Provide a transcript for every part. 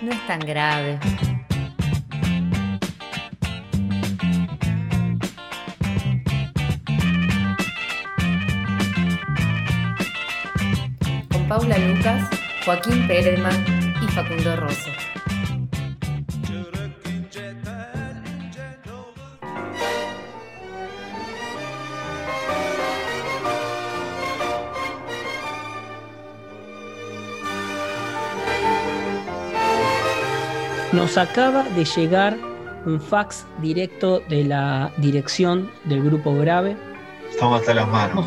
No es tan grave. Con Paula Lucas, Joaquín Perelman y Facundo Rosso. Nos acaba de llegar un fax directo de la dirección del grupo Grave. Estamos hasta las manos.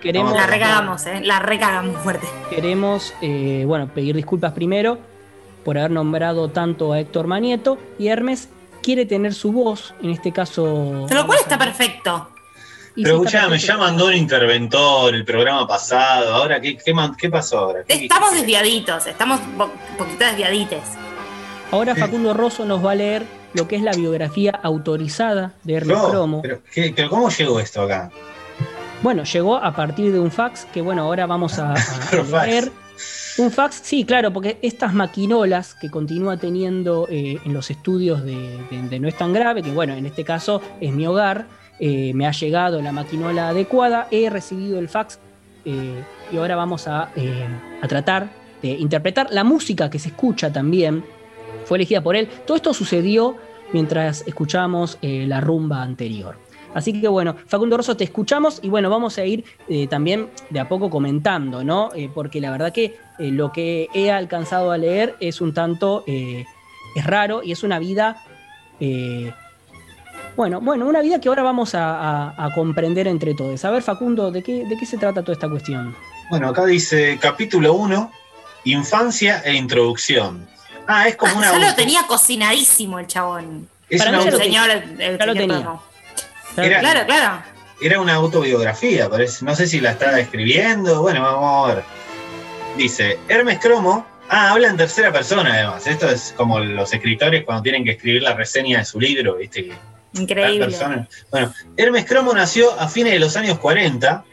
Queremos, La recagamos, ¿eh? La recagamos fuerte. queremos eh, bueno, pedir disculpas primero por haber nombrado tanto a Héctor Manieto y Hermes quiere tener su voz, en este caso. Lo cual está perfecto. Y Pero escuchame, ya mandó un interventor el programa pasado. Ahora, ¿qué, qué, pasó ahora? ¿Qué- Estamos desviaditos, estamos un poquito desviadites. Ahora Facundo Rosso nos va a leer lo que es la biografía autorizada de Hermes No, Cromo. pero, ¿qué- pero ¿cómo llegó esto acá? Bueno, llegó a partir de un fax que, bueno, ahora vamos a, leer. Un fax, sí, claro, porque estas maquinolas que continúa teniendo eh, en los estudios de, de- de No es tan grave, que bueno, en este caso es mi hogar, eh, me ha llegado la maquinola adecuada, he recibido el fax eh, y ahora vamos a, eh, a tratar de interpretar la música que se escucha también, fue elegida por él. Todo esto sucedió mientras escuchamos eh, la rumba anterior. Así que bueno, Facundo Rosso, te escuchamos y bueno, vamos a ir eh, también de a poco comentando, ¿no? Eh, porque la verdad que lo que he alcanzado a leer es un tanto, es raro y es una vida, bueno, bueno, una vida que ahora vamos a comprender entre todos. A ver, Facundo, ¿de qué, ¿de qué se trata toda esta cuestión? Bueno, acá dice capítulo 1, infancia e introducción. Ah, es como una. ya lo auto- tenía cocinadísimo el chabón. es Para mí ya El señor, el ya lo tenía. Era- Claro, claro. Era una autobiografía, parece. No sé si la está escribiendo. Bueno, vamos a ver. Dice, Hermes Cromo. Ah, habla en tercera persona además. Esto es como los escritores cuando tienen que escribir la reseña de su libro, ¿viste? Increíble. Bueno, Hermes Cromo nació a fines de los años 40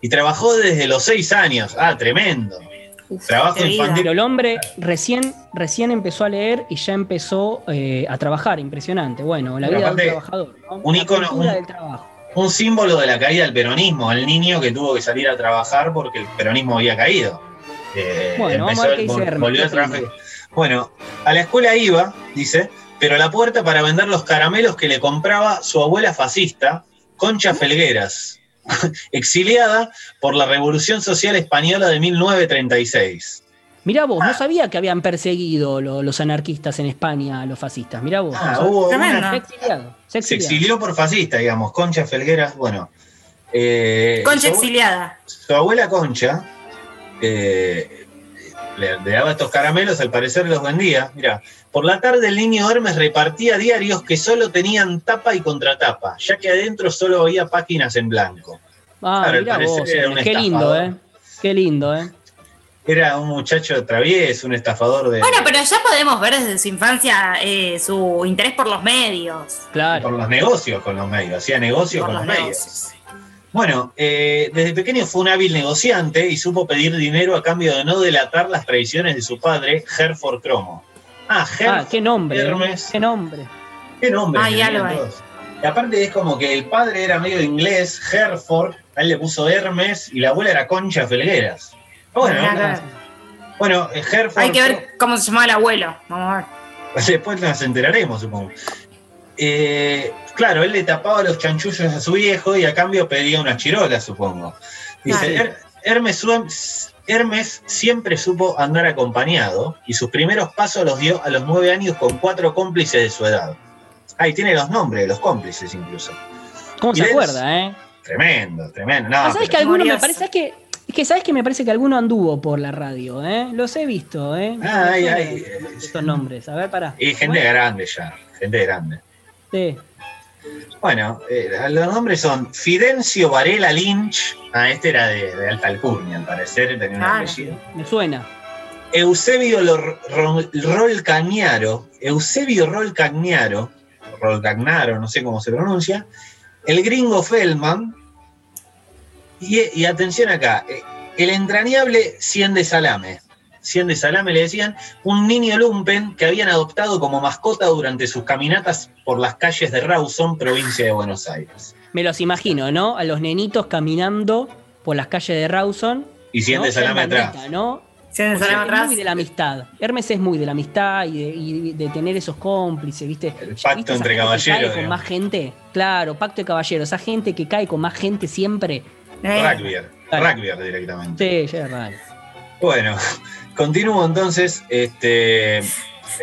y trabajó desde los 6 años. Ah, tremendo. Uf, Trabajo infantil. Pero el hombre recién, recién empezó a leer y ya empezó eh, a trabajar, impresionante. Bueno, la Pero vida de un aparte, trabajador. ¿no? un del trabajo. Un símbolo de la caída del peronismo, el niño que tuvo que salir a trabajar porque el peronismo había caído. Eh, Bueno, vamos a ver volvió ¿qué a trabajar. Bueno, a la escuela iba, dice, pero a la puerta para vender los caramelos que le compraba su abuela fascista, Concha Felgueras, exiliada por la Revolución Social Española de 1936. Mirá vos, Ah. no sabía que habían perseguido lo- los anarquistas en España a los fascistas. Mirá vos. Ah, no sabía. hubo Tremendo. una- Se exiliado. Se ha se exiliado. exilió por fascista, digamos, Concha Felgueras, bueno. eh, Concha su- exiliada. su abuela Concha eh, le, le daba estos caramelos, al parecer los vendía. Mira, por la tarde el niño Hermes repartía diarios que solo tenían tapa y contratapa, ya que adentro solo había páginas en blanco. Ah, Claro, mirá parecer vos. era un Qué lindo. ¿eh? Qué lindo, ¿eh? Era un muchacho travieso, un estafador de Bueno, pero ya podemos ver desde su infancia eh, su interés por los medios. Claro. por los negocios con los medios, hacía negocios Por con los, los medios. Bueno, eh, desde pequeño fue un hábil negociante y supo pedir dinero a cambio de no delatar las previsiones de su padre, Herford Cromo. Ah, Herford. Ah, qué nombre. ¿eh? Hermes. Qué nombre. Qué nombre. Algo hay. todos. Y aparte es como que el padre era medio inglés, Herford, a él le puso Hermes y la abuela era Concha Felgueras. Bueno, Mirá, ¿no? claro. bueno, eh, Herford. Hay que ver cómo se llamaba el abuelo. Vamos a ver. Después nos enteraremos, supongo. Eh, claro, él le tapaba los chanchullos a su viejo y a cambio pedía unas chirolas, supongo. Dice, Claro. "Her- Hermes, Hermes siempre supo andar acompañado y sus primeros pasos los dio a los nueve años con cuatro cómplices de su edad. Ahí tiene los nombres de los cómplices incluso. ¿Cómo Y se acuerda, eh? Tremendo, tremendo. No, Ah, ¿Sabes pero- que alguno me parece es que es que sabes que me parece que alguno anduvo por la radio, ¿eh? Los he visto, ¿eh? Ah, ay, ay. Estos nombres. A ver, pará. Y gente grande ya, gente grande. Sí. Bueno, eh, los nombres son Fidencio Varela Lynch. Ah, este era de, de alta alcurnia, al parecer, tenía un Ah, apellido. Me suena. Eusebio Lor- Rolcagnaro. Eusebio Rolcagnaro. Rolcagnaro, no sé cómo se pronuncia. El gringo Feldman. Y, y atención acá, eh, el entrañable 100 de salame. 100 de salame le decían, un niño lumpen que habían adoptado como mascota durante sus caminatas por las calles de Rawson, provincia de Buenos Aires. Me los imagino, ¿no? A los nenitos caminando por las calles de Rawson. Y 100 de salame atrás. ¿no? Se me sale Es atrás. muy de la amistad. Hermes es muy de la amistad y de, y de tener esos cómplices, ¿viste? El pacto ¿viste esa entre caballeros, cae con más gente. Claro, pacto de caballeros. Esa gente que cae con más gente siempre. Eh, Claro. Rugbyer directamente. Sí, ya es raro. Bueno, continúo entonces. Este,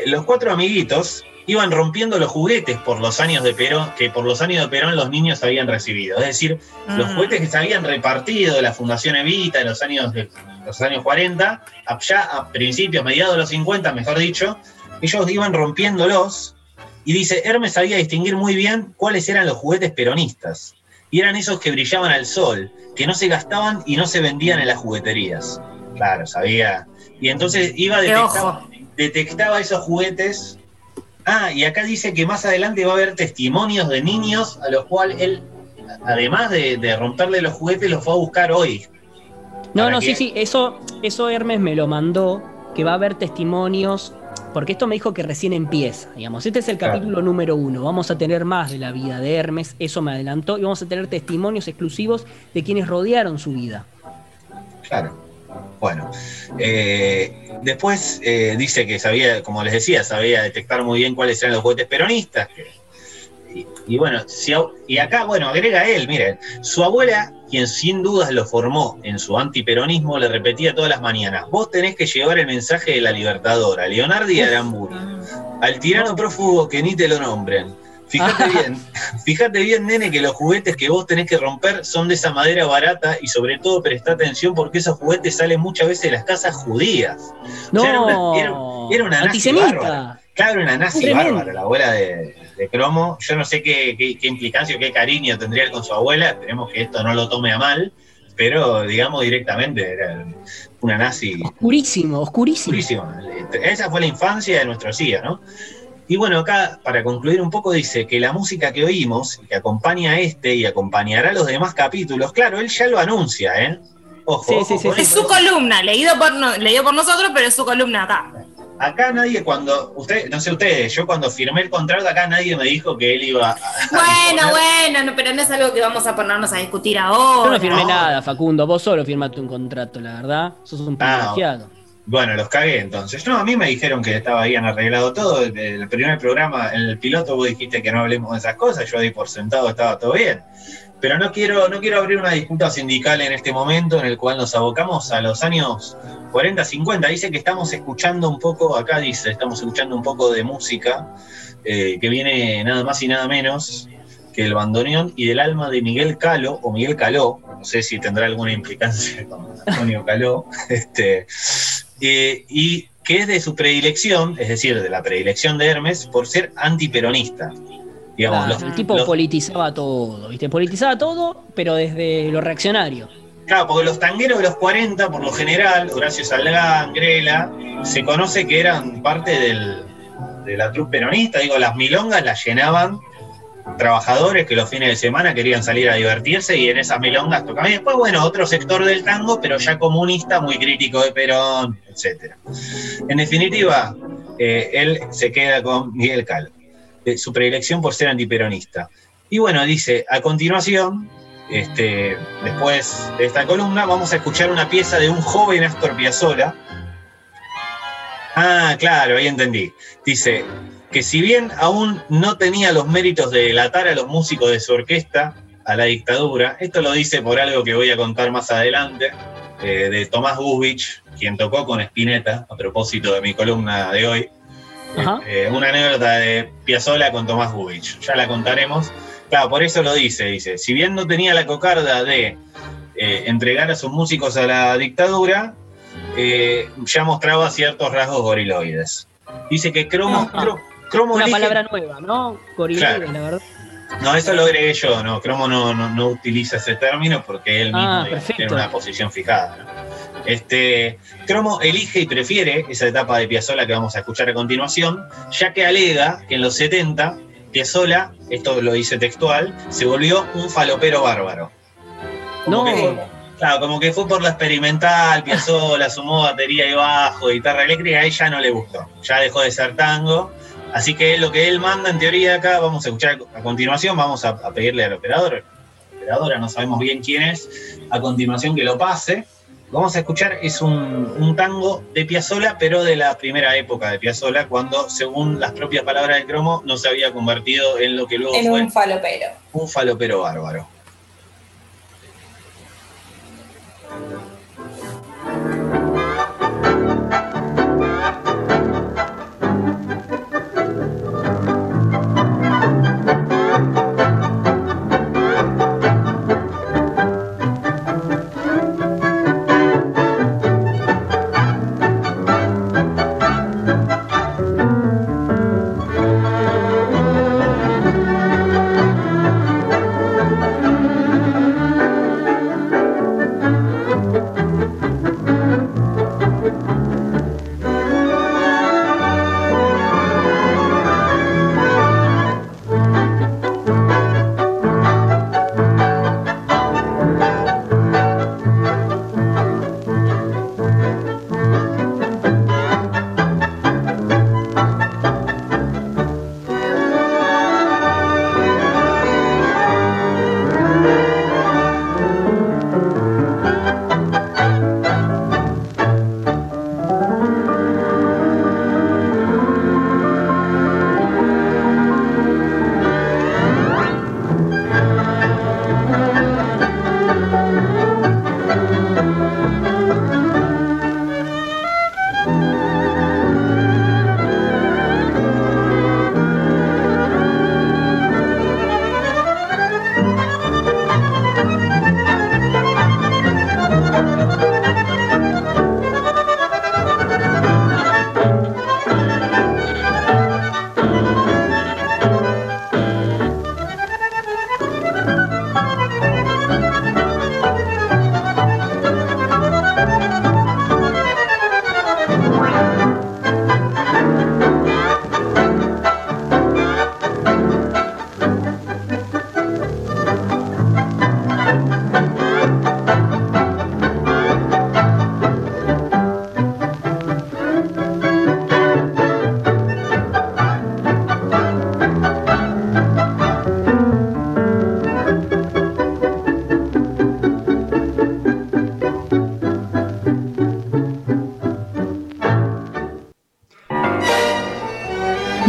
los cuatro amiguitos iban rompiendo los juguetes por los años de Perón, que por los años de Perón los niños habían recibido. Es decir, los mm. juguetes que se habían repartido de la Fundación Evita en los años, de, los años 40, a- ya a principios, mediados de los 50, mejor dicho, ellos iban rompiéndolos y dice, Hermes sabía distinguir muy bien cuáles eran los juguetes peronistas. Y eran esos que brillaban al sol, que no se gastaban y no se vendían en las jugueterías. Claro, sabía. Y entonces iba detectaba, detectaba esos juguetes. Ah, y acá dice que más adelante va a haber testimonios de niños a los cuales él, además de, de romperle los juguetes, los fue a buscar hoy. No, ¿Para no, sí, sí, eso, eso Hermes me lo mandó, que va a haber testimonios, porque esto me dijo que recién empieza, digamos. Este es el Claro. capítulo número uno. Vamos a tener más de la vida de Hermes, eso me adelantó, y vamos a tener testimonios exclusivos de quienes rodearon su vida. Claro. Bueno, eh, después eh, dice que sabía, como les decía, sabía detectar muy bien cuáles eran los juguetes peronistas. y, y bueno, si y acá, bueno, agrega él, miren, su abuela, quien sin dudas lo formó en su antiperonismo, le repetía todas las mañanas, vos tenés que llevar el mensaje de la libertadora, Leonardi y Aramburu, al tirano prófugo que ni te lo nombren. Fíjate bien, fíjate bien, nene, que los juguetes que vos tenés que romper son de esa madera barata y sobre todo presta atención porque esos juguetes salen muchas veces de las casas judías. No, sea, era una- era- era una nazi bárbara. Claro, una nazi bárbara, la abuela de, de Cromo. Yo no sé qué, qué, qué implicancia o qué cariño tendría él con su abuela, esperemos que esto no lo tome a mal, pero digamos directamente era una nazi Oscurísimo, oscurísimo. Esa fue la infancia de nuestro CIA, ¿no? Y bueno, acá, para concluir un poco, dice que la música que oímos, y que acompaña a este y acompañará a los demás capítulos, claro, él ya lo anuncia, ¿eh? Ojo, Sí, ojo sí, sí, con sí. Es su columna, leído por, no- leído por nosotros, pero es su columna acá. Acá nadie cuando, usted, no sé ustedes, yo cuando firmé el contrato acá nadie me dijo que él iba a... Bueno, a- bueno, no, pero no es algo que vamos a ponernos a discutir ahora. Yo no firmé No. nada, Facundo. Vos solo firmaste un contrato, la verdad. Sos un Ah, privilegiado. Bueno, los cagué entonces. No, a mí me dijeron que estaba bien arreglado todo. El, el primer programa, en el piloto, vos dijiste que no hablemos de esas cosas. Yo di por sentado estaba todo bien. Pero no quiero, no quiero abrir una disputa sindical en este momento en el cual nos abocamos a los años 40, 50. Dice que estamos escuchando un poco, acá dice, estamos escuchando un poco de música eh, que viene nada más y nada menos que el bandoneón y del alma de Miguel Calo, o Miguel Caló, no sé si tendrá alguna implicancia con Antonio Caló, este, eh, y que es de su predilección, es decir, de la predilección de Hermes, por ser antiperonista. Digamos, Claro, los- el tipo los- politizaba todo, ¿viste? Politizaba todo, pero desde lo reaccionario. Claro, porque los tangueros de los 40, por lo general, Horacio Salgán, Grela, se conoce que eran parte del- de la trupe peronista. Digo, las milongas las llenaban trabajadores que los fines de semana querían salir a divertirse y en esas milongas tocaban. Y después, bueno, otro sector del tango, pero ya comunista, muy crítico de Perón, etc. En definitiva, eh, él se queda con Miguel Cal, de su predilección por ser antiperonista. Y bueno, dice, a continuación, este, después de esta columna, vamos a escuchar una pieza de un joven Astor Piazzolla. Ah, claro, ahí entendí. Dice que si bien aún no tenía los méritos de delatar a los músicos de su orquesta a la dictadura, esto lo dice por algo que voy a contar más adelante, eh, de Tomás Gubich, quien tocó con Spinetta, a propósito de mi columna de hoy. Ajá. Eh, una anécdota de Piazzolla con Tomás Gubich. Ya la contaremos. Claro, por eso lo dice, dice, si bien no tenía la cocarda de eh, entregar a sus músicos a la dictadura, eh, ya mostraba ciertos rasgos goriloides. Dice que Cromo, Cromo Una palabra nueva, ¿no? Claro. la verdad. No, eso lo agregué yo, no, Cromo no, no, no utiliza ese término porque él mismo Ah, digamos, perfecto. tiene una posición fijada. ¿no? Este, Cromo elige y prefiere esa etapa de Piazzolla que vamos a escuchar a continuación, ya que alega que en los 70 Piazzolla, esto lo dice textual, se volvió un falopero bárbaro. Como No. que- Claro, como que fue por la experimental, Piazzolla, sumó batería y bajo, guitarra eléctrica, a ella no le gustó. Ya dejó de ser tango. Así que lo que él manda en teoría acá, vamos a escuchar a continuación, vamos a, a pedirle al operador, operadora, no sabemos bien quién es, a continuación que lo pase. Vamos a escuchar, es un, un tango de Piazzolla, pero de la primera época de Piazzolla, cuando, según las propias palabras del cromo, no se había convertido en lo que luego En fue un falopero. un falopero bárbaro.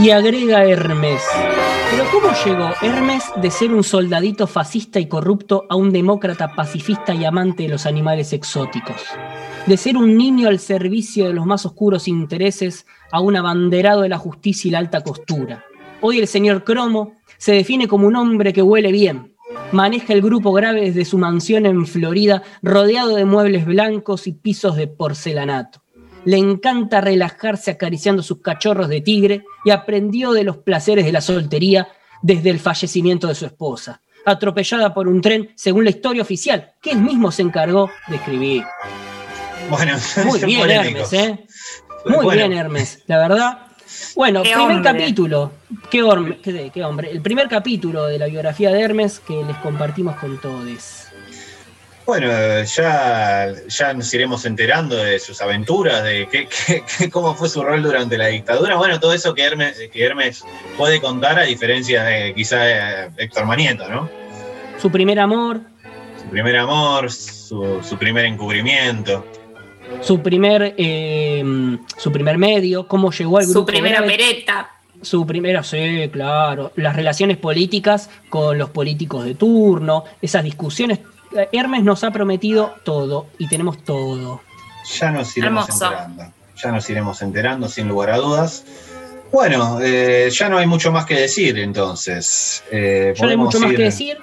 Y agrega Hermes. Pero ¿cómo llegó Hermes de ser un soldadito fascista y corrupto a un demócrata pacifista y amante de los animales exóticos? De ser un niño al servicio de los más oscuros intereses a un abanderado de la justicia y la alta costura. Hoy el señor Cromo se define como un hombre que huele bien. Maneja el grupo grave desde su mansión en Florida, rodeado de muebles blancos y pisos de porcelanato. Le encanta relajarse acariciando sus cachorros de tigre y aprendió de los placeres de la soltería desde el fallecimiento de su esposa, atropellada por un tren según la historia oficial que él mismo se encargó de escribir. Bueno, Muy bien, polémico. Hermes, ¿eh? Muy Bueno, bien, Hermes, la verdad. Bueno, Qué primer hombre. capítulo. Qué- qué hombre. El primer capítulo de la biografía de Hermes que les compartimos con todos. Bueno, ya, ya nos iremos enterando de sus aventuras, de qué, qué- qué- cómo fue su rol durante la dictadura. Bueno, todo eso que Hermes, que Hermes puede contar, a diferencia de quizá Héctor Manieto, ¿no? Su primer amor, Su primer amor, su, su primer encubrimiento. su primer, eh, su primer medio, cómo llegó al grupo. Su primera grave. opereta. Su primera, sí, claro. Las relaciones políticas con los políticos de turno, esas discusiones. Hermes nos ha prometido todo y tenemos todo. Ya nos iremos Hermoso. enterando. Ya nos iremos enterando, sin lugar a dudas. Bueno, eh, ya no hay mucho más que decir, entonces. Eh, Yo no hay mucho más que decir.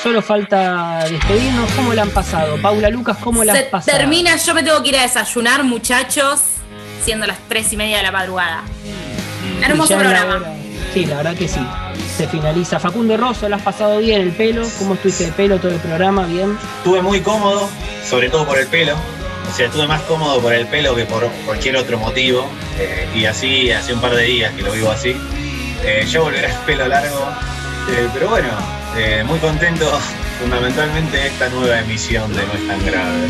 Solo falta despedirnos. ¿Cómo la han pasado? Paula Lucas, ¿cómo la has pasado? termina, yo me tengo que ir a desayunar, muchachos, siendo las tres y media de la madrugada. Hermoso ya programa. Sí, la verdad que sí. Se finaliza. Facundo Rosso, ¿la has pasado bien el pelo? ¿Cómo estuviste de pelo todo el programa? ¿Bien? Estuve muy cómodo, sobre todo por el pelo. O sea, estuve más cómodo por el pelo que por cualquier otro motivo. eh, y así, hace un par de días que lo vivo así. Eh, ya volverá el pelo largo. eh, pero bueno, muy contento fundamentalmente esta nueva emisión de. No es tan grave.